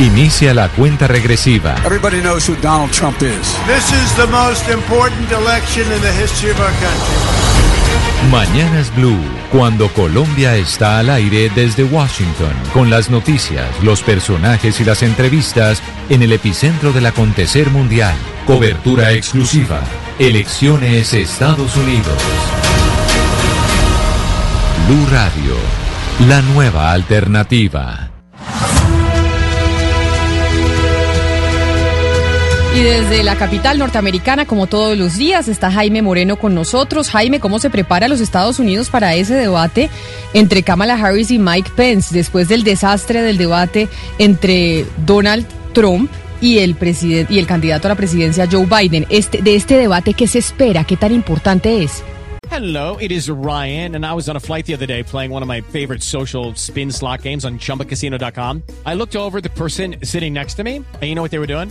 Inicia la cuenta regresiva. Everybody knows who Donald Trump is. This is the most important election in the history of our country. Mañanas Blue, cuando Colombia está al aire desde Washington, con las noticias, los personajes y las entrevistas en el epicentro del acontecer mundial. Cobertura exclusiva. Elecciones Estados Unidos. Blue Radio, la nueva alternativa. Y desde la capital norteamericana, como todos los días, está Jaime Moreno con nosotros. Jaime, ¿cómo se prepara los Estados Unidos para ese debate entre Kamala Harris y Mike Pence después del desastre del debate entre Donald Trump y el presidente y el candidato a la presidencia Joe Biden? Este, de este debate, ¿qué se espera? ¿Qué tan importante es? Hello, it is Ryan, and I was on a flight the other day playing one of my favorite social spin slot games on chumbacasino.com. I looked over the person sitting next to me, and you know what they were doing?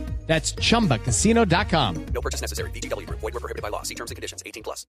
That's chumbacasino.com. No purchase necessary. VGW, void, were prohibited by law. See terms and conditions 18 plus.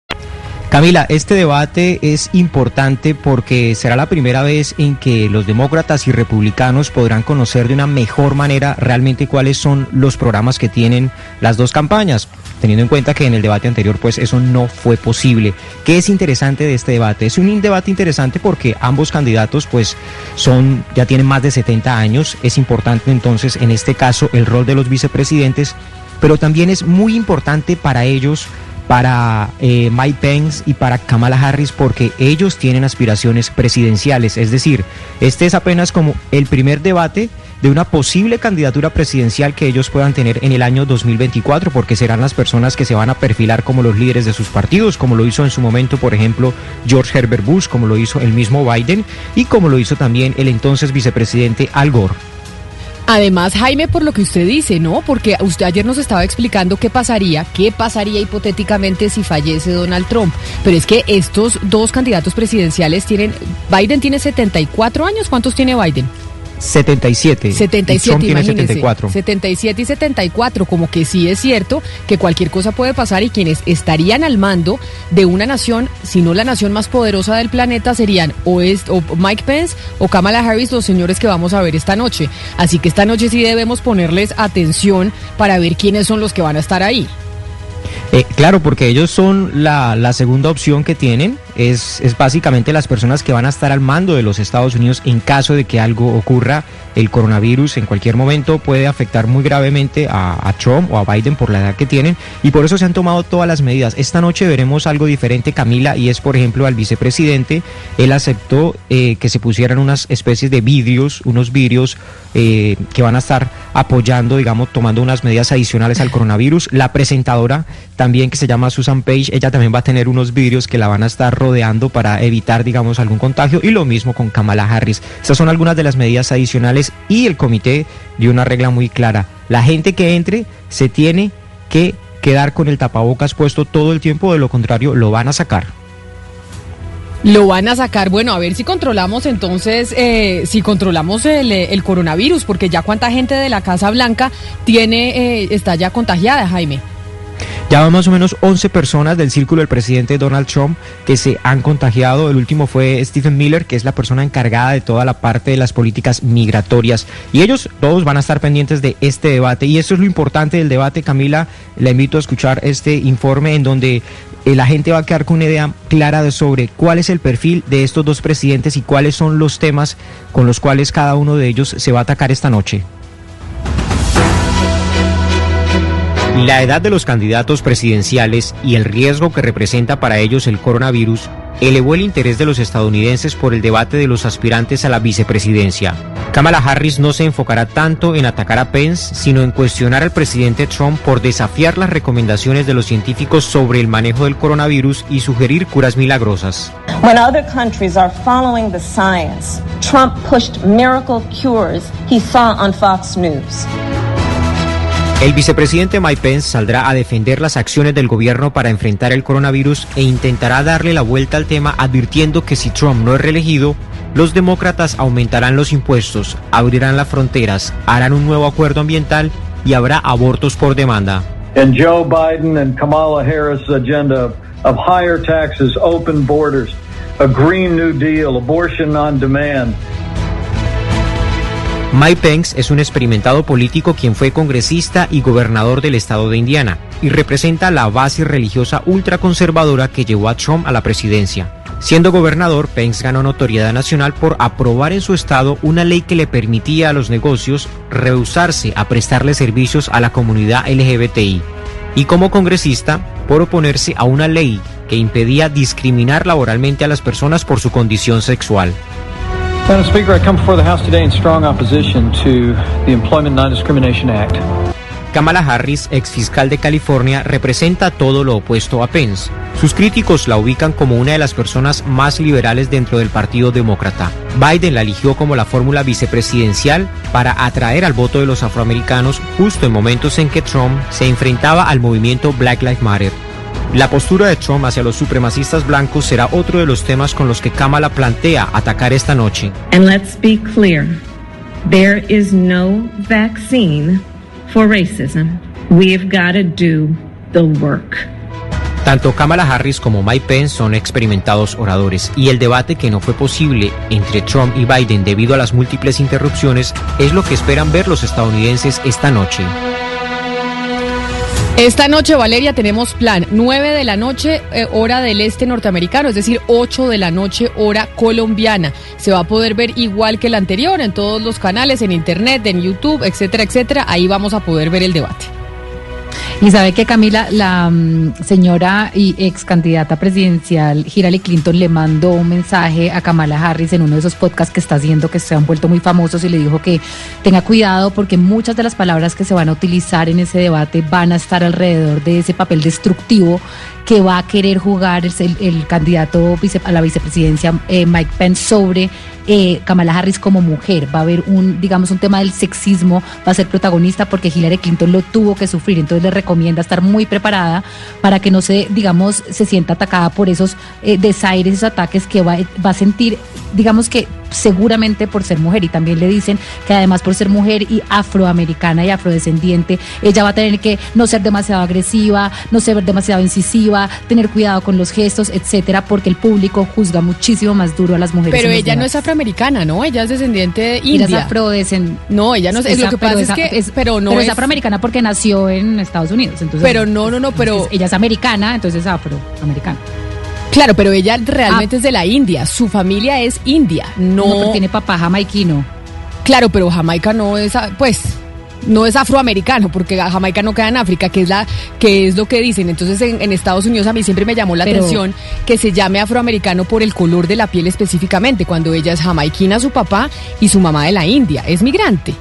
Camila, este debate es importante porque será la primera vez en que los demócratas y republicanos podrán conocer de una mejor manera realmente cuáles son los programas que tienen las dos campañas, teniendo en cuenta que en el debate anterior pues eso no fue posible. ¿Qué es interesante de este debate? Es un debate interesante porque ambos candidatos pues son ya tienen más de 70 años, es importante entonces en este caso el rol de los vicepresidentes, pero también es muy importante para ellos para eh, Mike Pence y para Kamala Harris porque ellos tienen aspiraciones presidenciales. Es decir, este es apenas como el primer debate de una posible candidatura presidencial que ellos puedan tener en el año 2024, porque serán las personas que se van a perfilar como los líderes de sus partidos, como lo hizo en su momento, por ejemplo, George Herbert Bush, como lo hizo el mismo Biden y como lo hizo también el entonces vicepresidente Al Gore. Además, Jaime, por lo que usted dice, ¿no? Porque usted ayer nos estaba explicando qué pasaría, qué pasaría hipotéticamente si fallece Donald Trump. Pero es que estos dos candidatos presidenciales tienen, Biden tiene 74 años, ¿cuántos tiene Biden? 77. 77, Trump tiene imagínense. 74. 77 y 74, como que sí es cierto que cualquier cosa puede pasar y quienes estarían al mando de una nación, si no la nación más poderosa del planeta, serían o, es, o Mike Pence o Kamala Harris, los señores que vamos a ver esta noche. Así que esta noche sí debemos ponerles atención para ver quiénes son los que van a estar ahí. Eh, claro, porque ellos son la, la segunda opción que tienen. Es, es básicamente las personas que van a estar al mando de los Estados Unidos en caso de que algo ocurra. El coronavirus en cualquier momento puede afectar muy gravemente a, a Trump o a Biden por la edad que tienen y por eso se han tomado todas las medidas. Esta noche veremos algo diferente, Camila, y es por ejemplo al vicepresidente. Él aceptó eh, que se pusieran unas especies de vidrios, unos vidrios eh, que van a estar apoyando, digamos, tomando unas medidas adicionales al coronavirus. La presentadora también que se llama Susan Page, ella también va a tener unos vidrios que la van a estar rodeando para evitar, digamos, algún contagio y lo mismo con Kamala Harris. Estas son algunas de las medidas adicionales y el comité dio una regla muy clara. La gente que entre se tiene que quedar con el tapabocas puesto todo el tiempo, de lo contrario lo van a sacar. Lo van a sacar, bueno, a ver si controlamos entonces, eh, si controlamos el, coronavirus, porque ya cuánta gente de la Casa Blanca tiene, eh, está ya contagiada, Jaime. Ya van más o menos 11 personas del círculo del presidente Donald Trump que se han contagiado. El último fue Stephen Miller, que es la persona encargada de toda la parte de las políticas migratorias. Y ellos todos van a estar pendientes de este debate. Y eso es lo importante del debate, Camila. La invito a escuchar este informe en donde la gente va a quedar con una idea clara de sobre cuál es el perfil de estos dos presidentes y cuáles son los temas con los cuales cada uno de ellos se va a atacar esta noche. La edad de los candidatos presidenciales y el riesgo que representa para ellos el coronavirus elevó el interés de los estadounidenses por el debate de los aspirantes a la vicepresidencia. Kamala Harris no se enfocará tanto en atacar a Pence, sino en cuestionar al presidente Trump por desafiar las recomendaciones de los científicos sobre el manejo del coronavirus y sugerir curas milagrosas. When other countries are following the science, Trump pushed miracle cures he saw on Fox News. El vicepresidente Mike Pence saldrá a defender las acciones del gobierno para enfrentar el coronavirus e intentará darle la vuelta al tema advirtiendo que si Trump no es reelegido, los demócratas aumentarán los impuestos, abrirán las fronteras, harán un nuevo acuerdo ambiental y habrá abortos por demanda. And Joe Biden and Kamala Harris' agenda of higher taxes, open borders, a Green New Deal, abortion on demand, Mike Pence es un experimentado político quien fue congresista y gobernador del estado de Indiana y representa la base religiosa ultraconservadora que llevó a Trump a la presidencia. Siendo gobernador, Pence ganó notoriedad nacional por aprobar en su estado una ley que le permitía a los negocios rehusarse a prestarle servicios a la comunidad LGBTI. Y como congresista, por oponerse a una ley que impedía discriminar laboralmente a las personas por su condición sexual. Madam Speaker, I come before the House today in strong opposition to the Employment Non-Discrimination Act. Kamala Harris, ex fiscal de California, representa todo lo opuesto a Pence. Sus críticos la ubican como una de las personas más liberales dentro del Partido Demócrata. Biden la eligió como la fórmula vicepresidencial para atraer al voto de los afroamericanos justo en momentos en que Trump se enfrentaba al movimiento Black Lives Matter. La postura de Trump hacia los supremacistas blancos será otro de los temas con los que Kamala plantea atacar esta noche. And let's be clear there is no vaccine for racism. We've got to do the work. Tanto Kamala Harris como Mike Pence son experimentados oradores y el debate que no fue posible entre Trump y Biden debido a las múltiples interrupciones es lo que esperan ver los estadounidenses esta noche. Esta noche, Valeria, tenemos plan 9 de la noche, eh, hora del este norteamericano, es decir, 8 de la noche, hora colombiana. Se va a poder ver igual que el anterior en todos los canales, en internet, en YouTube, etcétera, etcétera. Ahí vamos a poder ver el debate. Y sabe que Camila, la mm, señora y ex candidata presidencial Hillary Clinton le mandó un mensaje a Kamala Harris en uno de esos podcasts que está haciendo que se han vuelto muy famosos y le dijo que tenga cuidado porque muchas de las palabras que se van a utilizar en ese debate van a estar alrededor de ese papel destructivo que va a querer jugar el, candidato a la vicepresidencia eh, Mike Pence sobre eh, Kamala Harris como mujer. Va a haber un, digamos, un tema del sexismo, va a ser protagonista porque Hillary Clinton lo tuvo que sufrir. Entonces le recomienda estar muy preparada para que no se, digamos, se sienta atacada por esos eh, desaires, esos ataques que va, va a sentir, digamos que seguramente por ser mujer y también le dicen que además por ser mujer y afroamericana y afrodescendiente, ella va a tener que no ser demasiado agresiva, no ser demasiado incisiva, tener cuidado con los gestos, etcétera, porque el público juzga muchísimo más duro a las mujeres. Pero ella no es afroamericana, ¿no? Ella es descendiente de India. Ella es afrodescendiente. No, ella no es, lo que pasa es que es, pero no pero es, afroamericana porque nació en Estados Unidos, entonces Pero no, no, no, pero ella es americana, entonces es afroamericana. Claro, pero ella realmente ah. es de la India, su familia es india, no... no pero tiene papá jamaiquino. Claro, pero Jamaica no es, pues, no es afroamericano, porque Jamaica no queda en África, que es la, que es lo que dicen. Entonces en, en Estados Unidos a mí siempre me llamó la pero, atención que se llame afroamericano por el color de la piel específicamente, cuando ella es jamaiquina su papá y su mamá de la India, es migrante.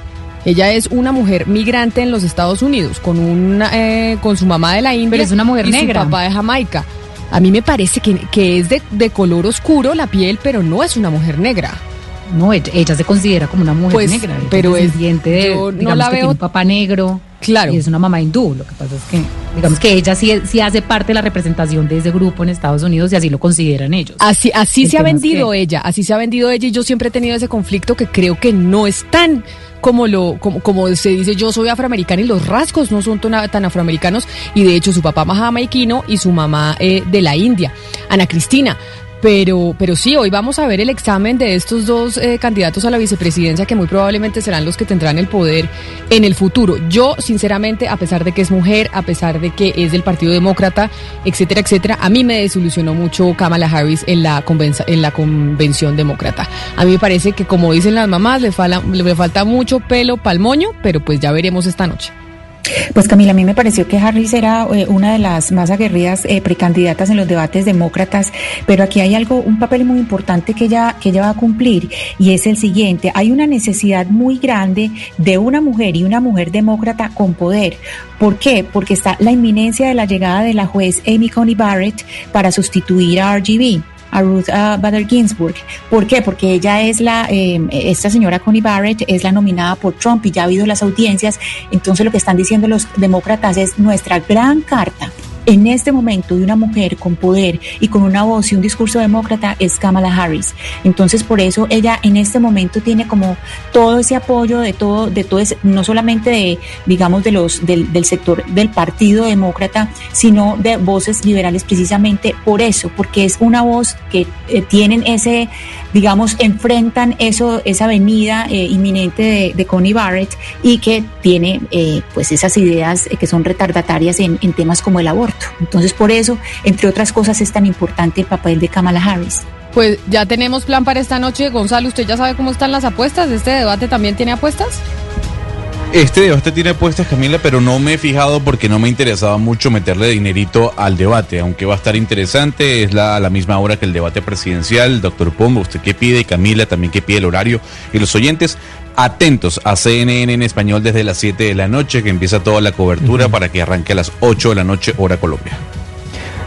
Ella es una mujer migrante en los Estados Unidos, con una, eh, con su mamá de la India. Pero es una mujer y negra. Su papá de Jamaica. A mí me parece que, que es de, de, color oscuro la piel, pero no es una mujer negra. No, ella, ella se considera como una mujer pues, negra. Pero es descendiente de, yo digamos no la que veo. Tiene un papá negro. Claro. Y es una mamá hindú. Lo que pasa es que, digamos que ella sí, sí hace parte de la representación de ese grupo en Estados Unidos y así lo consideran ellos. Así, así El se ha vendido que- ella, así se ha vendido ella y yo siempre he tenido ese conflicto que creo que no es tan como lo como, como se dice yo soy afroamericana y los rasgos no son tan, afroamericanos y de hecho su papá jamaiquino y su mamá eh, de la India, Ana Cristina. Pero, pero sí, hoy vamos a ver el examen de estos dos eh, candidatos a la vicepresidencia que muy probablemente serán los que tendrán el poder en el futuro. Yo, sinceramente, a pesar de que es mujer, a pesar de que es del Partido Demócrata, etcétera, etcétera, a mí me desilusionó mucho Kamala Harris en la, en la convención demócrata. A mí me parece que, como dicen las mamás, le, fala- le falta mucho pelo pa'l moño, pero pues ya veremos esta noche. Pues Camila, a mí me pareció que Harris era eh, una de las más aguerridas eh, precandidatas en los debates demócratas, pero aquí hay algo, un papel muy importante que ella, que va a cumplir y es el siguiente. Hay una necesidad muy grande de una mujer y una mujer demócrata con poder. ¿Por qué? Porque está la inminencia de la llegada de la juez Amy Coney Barrett para sustituir a RGB a Ruth ah, Bader Ginsburg. ¿Por qué? Porque ella es la, eh, esta señora Connie Barrett es la nominada por Trump y ya ha habido las audiencias. Entonces lo que están diciendo los demócratas es nuestra gran carta en este momento de una mujer con poder y con una voz y un discurso demócrata es Kamala Harris. Entonces, por eso ella en este momento tiene como todo ese apoyo de todo, de todo ese, no solamente de, digamos, de los, del, sector del Partido Demócrata, sino de voces liberales precisamente por eso, porque es una voz que eh, tienen ese, digamos, enfrentan eso, esa venida eh, inminente de, de Connie Barrett y que tiene eh, pues esas ideas que son retardatarias en temas como el aborto. Entonces, por eso, entre otras cosas, es tan importante el papel de Kamala Harris. Pues ya tenemos plan para esta noche. Gonzalo, ¿usted ya sabe cómo están las apuestas? ¿Este debate también tiene apuestas? Este debate tiene apuestas, Camila, pero no me he fijado porque no me interesaba mucho meterle dinerito al debate, aunque va a estar interesante. Es la, a la misma hora que el debate presidencial. Doctor Pombo, ¿usted qué pide? Y Camila también qué pide el horario. Y los oyentes, atentos a CNN en español desde las 7 de la noche, que empieza toda la cobertura para que arranque a las 8 de la noche, hora Colombia.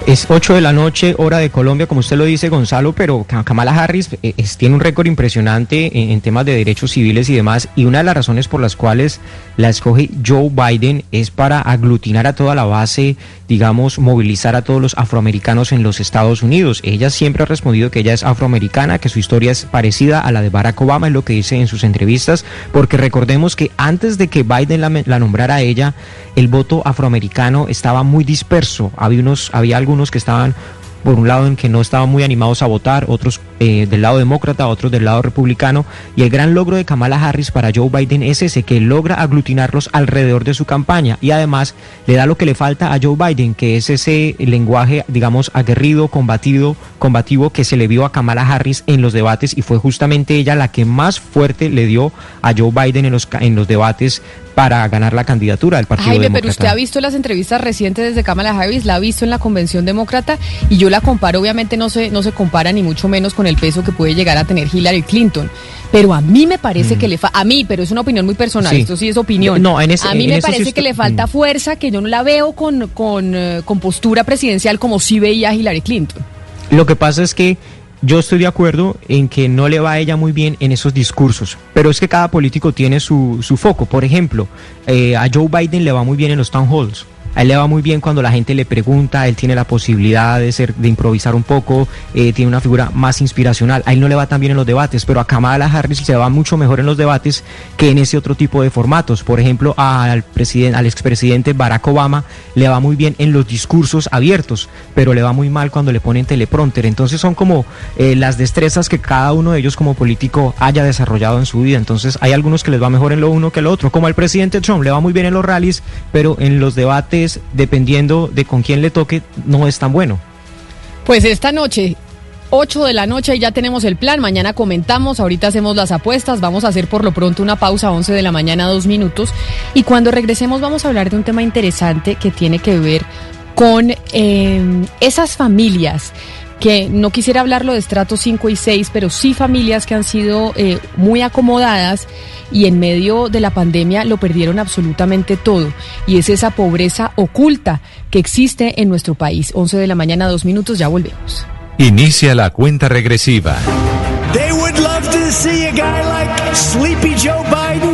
Es 8 de la noche, hora de Colombia, como usted lo dice, Gonzalo, pero Ka- Kamala Harris eh, tiene un récord impresionante en, en temas de derechos civiles y demás, y una de las razones por las cuales la escoge Joe Biden es para aglutinar a toda la base, digamos, movilizar a todos los afroamericanos en los Estados Unidos. Ella siempre ha respondido que ella es afroamericana, que su historia es parecida a la de Barack Obama, es lo que dice en sus entrevistas, porque recordemos que antes de que Biden la, la nombrara a ella, el voto afroamericano estaba muy disperso. Había, unos, había algunos que estaban, por un lado, en que no estaban muy animados a votar, otros eh, del lado demócrata, otros del lado republicano. Y el gran logro de Kamala Harris para Joe Biden es ese, que logra aglutinarlos alrededor de su campaña. Y además le da lo que le falta a Joe Biden, que es ese lenguaje, digamos, aguerrido, combatido, combativo que se le vio a Kamala Harris en los debates y fue justamente ella la que más fuerte le dio a Joe Biden en los, en los debates para ganar la candidatura del Partido Jaime, Demócrata. pero usted ha visto las entrevistas recientes desde Kamala Harris, la ha visto en la convención demócrata y yo la comparo, obviamente no se, no se compara ni mucho menos con el peso que puede llegar a tener Hillary Clinton. Pero a mí me parece que le falta, a mí, pero es una opinión muy personal, Mm. Sí. esto sí es opinión. No, en ese- a mí en me sí parece que le falta mm. fuerza, que yo no la veo con, con, eh, con postura presidencial como sí veía Hillary Clinton. Lo que pasa es que yo estoy de acuerdo en que no le va a ella muy bien en esos discursos, pero es que cada político tiene su, su foco. Por ejemplo, eh, a Joe Biden le va muy bien en los town halls. A él le va muy bien cuando la gente le pregunta, él tiene la posibilidad de ser, de improvisar un poco, eh, tiene una figura más inspiracional. A él no le va tan bien en los debates, pero a Kamala Harris se va mucho mejor en los debates que en ese otro tipo de formatos. Por ejemplo, al presidente, al expresidente Barack Obama le va muy bien en los discursos abiertos, pero le va muy mal cuando le ponen teleprompter. Entonces son como eh, las destrezas que cada uno de ellos como político haya desarrollado en su vida. Entonces hay algunos que les va mejor en lo uno que lo otro, como al presidente Trump le va muy bien en los rallies, pero en los debates, dependiendo de con quién le toque, no es tan bueno. Pues esta noche, 8 de la noche, ya tenemos el plan. Mañana comentamos, ahorita hacemos las apuestas. Vamos a hacer por lo pronto una pausa, 11 de la mañana, dos minutos. Y cuando regresemos, vamos a hablar de un tema interesante que tiene que ver con eh, esas familias que no quisiera hablarlo de estratos 5 y 6, pero sí familias que han sido eh, muy acomodadas y en medio de la pandemia lo perdieron absolutamente todo. Y es esa pobreza oculta que existe en nuestro país. 11 de la mañana, dos minutos, ya volvemos. Inicia la cuenta regresiva. They would love to see a guy like Sleepy Joe Biden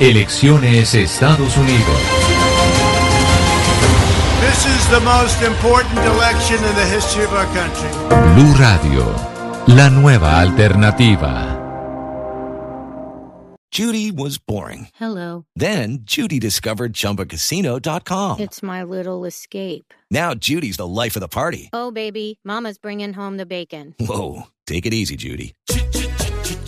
Elecciones Estados Unidos. This is the most important election in the history of our country. Blue Radio, la nueva alternativa. Judy was boring. Hello. Then Judy discovered ChumbaCasino.com. It's my little escape. Now Judy's the life of the party. Oh, baby, Mama's bringing home the bacon. Whoa, take it easy, Judy.